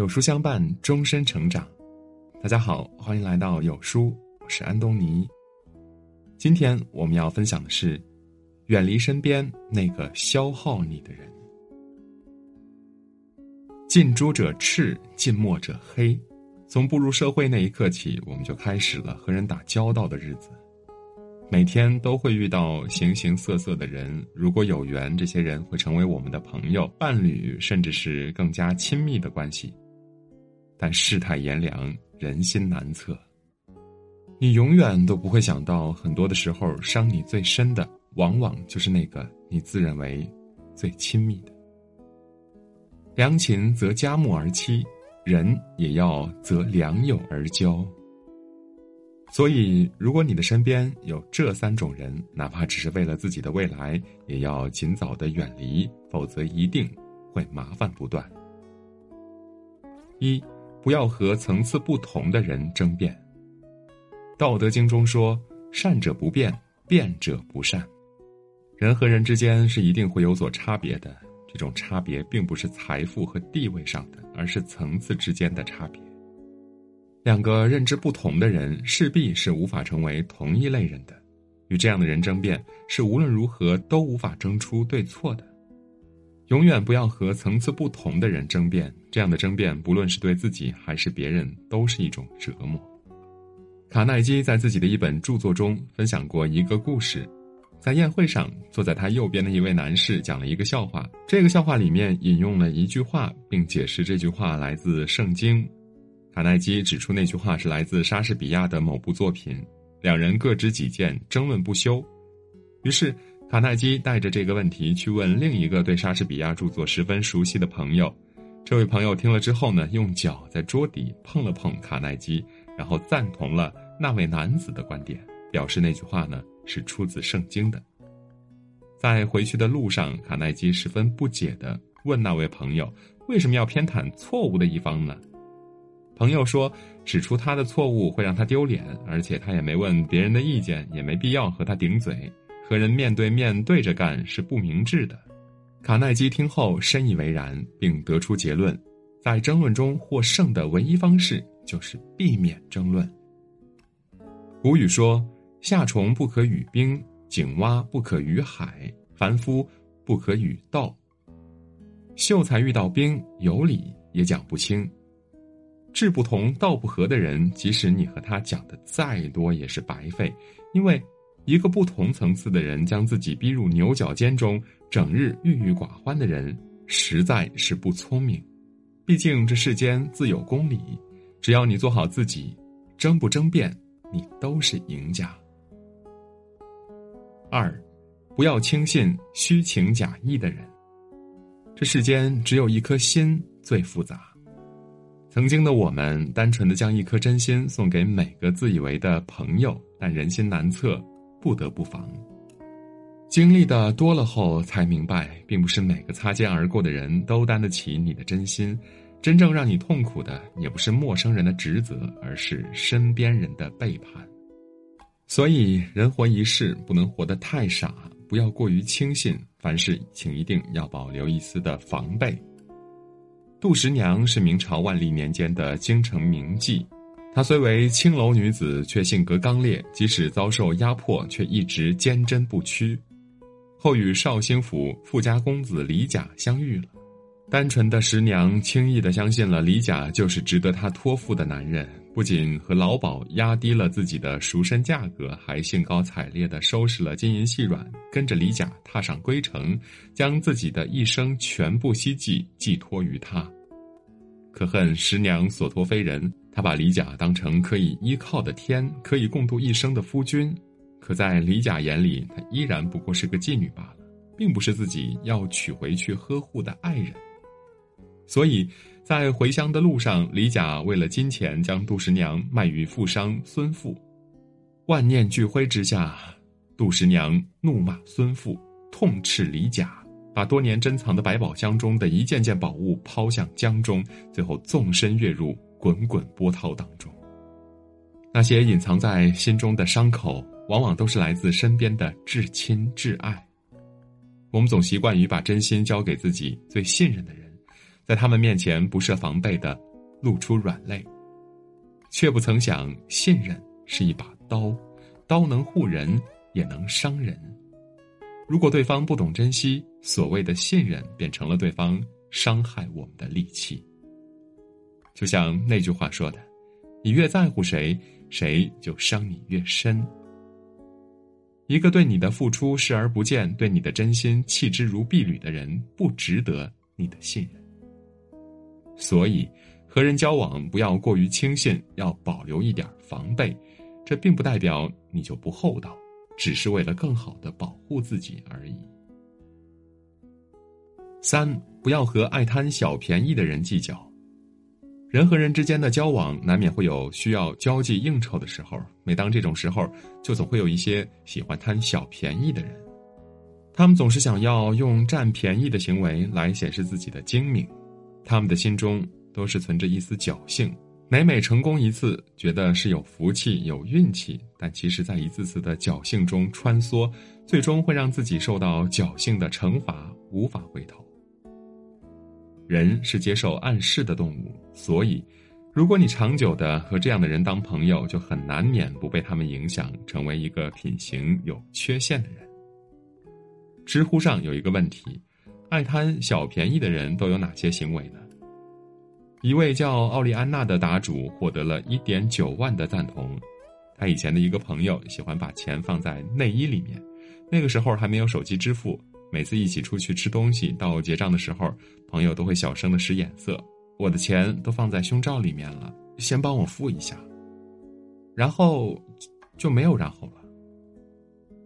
有书相伴，终身成长。大家好，欢迎来到有书，我是安东尼。今天我们要分享的是，远离身边那个消耗你的人。近朱者赤，近墨者黑。从步入社会那一刻起，我们就开始了和人打交道的日子。每天都会遇到形形色色的人，如果有缘，这些人会成为我们的朋友、伴侣，甚至是更加亲密的关系。但世态炎凉，人心难测。你永远都不会想到，很多的时候，伤你最深的，往往就是那个你自认为最亲密的。良禽择佳木而栖，人也要择良友而交。所以，如果你的身边有这三种人，哪怕只是为了自己的未来，也要尽早的远离，否则一定会麻烦不断。一，不要和层次不同的人争辩。道德经中说：“善者不辩，辩者不善。”人和人之间是一定会有所差别的，这种差别并不是财富和地位上的，而是层次之间的差别。两个认知不同的人势必是无法成为同一类人的，与这样的人争辩是无论如何都无法争出对错的。永远不要和层次不同的人争辩，这样的争辩不论是对自己还是别人都是一种折磨。卡耐基在自己的一本著作中分享过一个故事，在宴会上，坐在他右边的一位男士讲了一个笑话，这个笑话里面引用了一句话，并解释这句话来自圣经。卡耐基指出，那句话是来自莎士比亚的某部作品。两人各执己见，争论不休。于是，卡耐基带着这个问题去问另一个对莎士比亚著作十分熟悉的朋友。这位朋友听了之后呢，用脚在桌底碰了碰卡耐基，然后赞同了那位男子的观点，表示那句话呢是出自圣经的。在回去的路上，卡耐基十分不解地问那位朋友：“为什么要偏袒错误的一方呢？”朋友说：“指出他的错误会让他丢脸，而且他也没问别人的意见，也没必要和他顶嘴。和人面对面对着干是不明智的。”卡耐基听后深以为然，并得出结论：在争论中获胜的唯一方式就是避免争论。古语说：“夏虫不可语冰，井蛙不可语海，凡夫不可语道。”秀才遇到兵，有理也讲不清。志不同道不合的人，即使你和他讲的再多，也是白费。因为一个不同层次的人将自己逼入牛角尖中，整日郁郁寡欢的人，实在是不聪明。毕竟这世间自有公理，只要你做好自己，争不争辩，你都是赢家。二，不要轻信虚情假意的人。这世间只有一颗心最复杂。曾经的我们，单纯的将一颗真心送给每个自以为的朋友，但人心难测，不得不防。经历的多了后，才明白，并不是每个擦肩而过的人都担得起你的真心。真正让你痛苦的，也不是陌生人的职责，而是身边人的背叛。所以，人活一世，不能活得太傻，不要过于轻信。凡事，请一定要保留一丝的防备。杜十娘是明朝万历年间的京城名妓，她虽为青楼女子，却性格刚烈，即使遭受压迫，却一直坚贞不屈。后与绍兴府富家公子李甲相遇了，单纯的十娘轻易的相信了李甲就是值得她托付的男人，不仅和老鸨压低了自己的赎身价格，还兴高采烈的收拾了金银细软，跟着李甲踏上归程，将自己的一生全部希冀寄托于他。可恨十娘所托非人，他把李甲当成可以依靠的天，可以共度一生的夫君。可在李甲眼里，他依然不过是个妓女罢了，并不是自己要娶回去呵护的爱人。所以，在回乡的路上，李甲为了金钱将杜十娘卖与富商孙富。万念俱灰之下，杜十娘怒骂孙富，痛斥李甲。把多年珍藏的百宝箱中的一件件宝物抛向江中，最后纵身跃入滚滚波涛当中。那些隐藏在心中的伤口，往往都是来自身边的至亲至爱。我们总习惯于把真心交给自己最信任的人，在他们面前不设防备的露出软肋，却不曾想信任是一把刀，刀能护人，也能伤人。如果对方不懂珍惜，所谓的信任便成了对方伤害我们的利器。就像那句话说的：“你越在乎谁，谁就伤你越深。”一个对你的付出视而不见、对你的真心弃之如敝履的人，不值得你的信任。所以，和人交往不要过于轻信，要保留一点防备。这并不代表你就不厚道，只是为了更好的保护自己而已。三，不要和爱贪小便宜的人计较。人和人之间的交往，难免会有需要交际应酬的时候。每当这种时候，就总会有一些喜欢贪小便宜的人，他们总是想要用占便宜的行为来显示自己的精明。他们的心中都是存着一丝侥幸，每每成功一次，觉得是有福气、有运气，但其实，在一次次的侥幸中穿梭，最终会让自己受到侥幸的惩罚，无法回头。人是接受暗示的动物，所以，如果你长久的和这样的人当朋友，就很难免不被他们影响，成为一个品行有缺陷的人。知乎上有一个问题。爱贪小便宜的人都有哪些行为呢？一位叫奥利安娜的答主获得了一点九万的赞同。他以前的一个朋友喜欢把钱放在内衣里面，那个时候还没有手机支付，每次一起出去吃东西，到结账的时候，朋友都会小声的使眼色：“我的钱都放在胸罩里面了，先帮我付一下。”然后就没有然后了。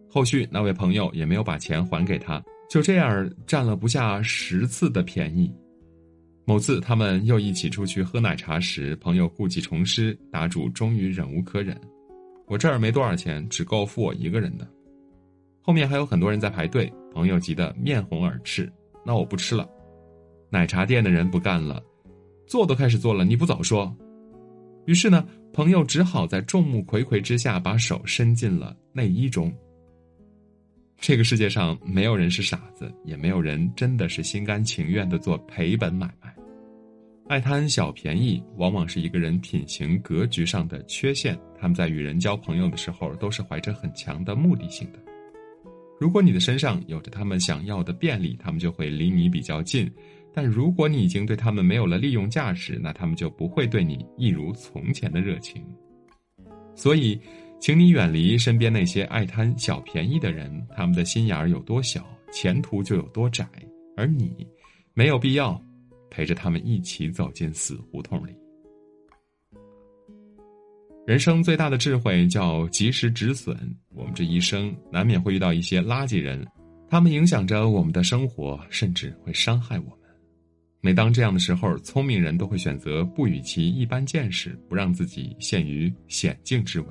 后续那位朋友也没有把钱还给他。就这样占了不下十次的便宜。某次他们又一起出去喝奶茶时，朋友故技重施，答主终于忍无可忍：“我这儿没多少钱，只够付我一个人的。”后面还有很多人在排队，朋友急得面红耳赤：“那我不吃了。”奶茶店的人不干了：“做都开始做了，你不早说！”于是呢，朋友只好在众目睽睽之下把手伸进了内衣中。这个世界上没有人是傻子，也没有人真的是心甘情愿的做赔本买卖。爱贪小便宜，往往是一个人品行格局上的缺陷。他们在与人交朋友的时候，都是怀着很强的目的性的。如果你的身上有着他们想要的便利，他们就会离你比较近；但如果你已经对他们没有了利用价值，那他们就不会对你一如从前的热情。所以。请你远离身边那些爱贪小便宜的人，他们的心眼儿有多小，前途就有多窄。而你，没有必要陪着他们一起走进死胡同里。人生最大的智慧叫及时止损。我们这一生难免会遇到一些垃圾人，他们影响着我们的生活，甚至会伤害我们。每当这样的时候，聪明人都会选择不与其一般见识，不让自己陷于险境之围。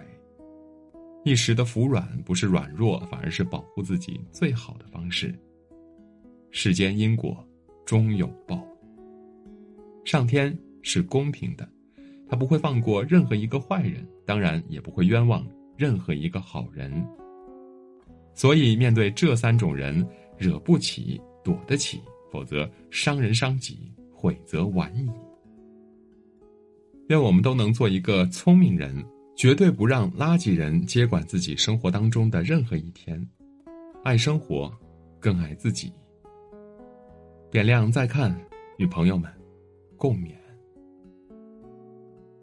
一时的服软不是软弱，反而是保护自己最好的方式。世间因果终有报，上天是公平的，他不会放过任何一个坏人，当然也不会冤枉任何一个好人。所以，面对这三种人，惹不起，躲得起，否则伤人伤己，悔则晚矣。愿我们都能做一个聪明人。绝对不让垃圾人接管自己生活当中的任何一天，爱生活，更爱自己。点亮再看，与朋友们共勉。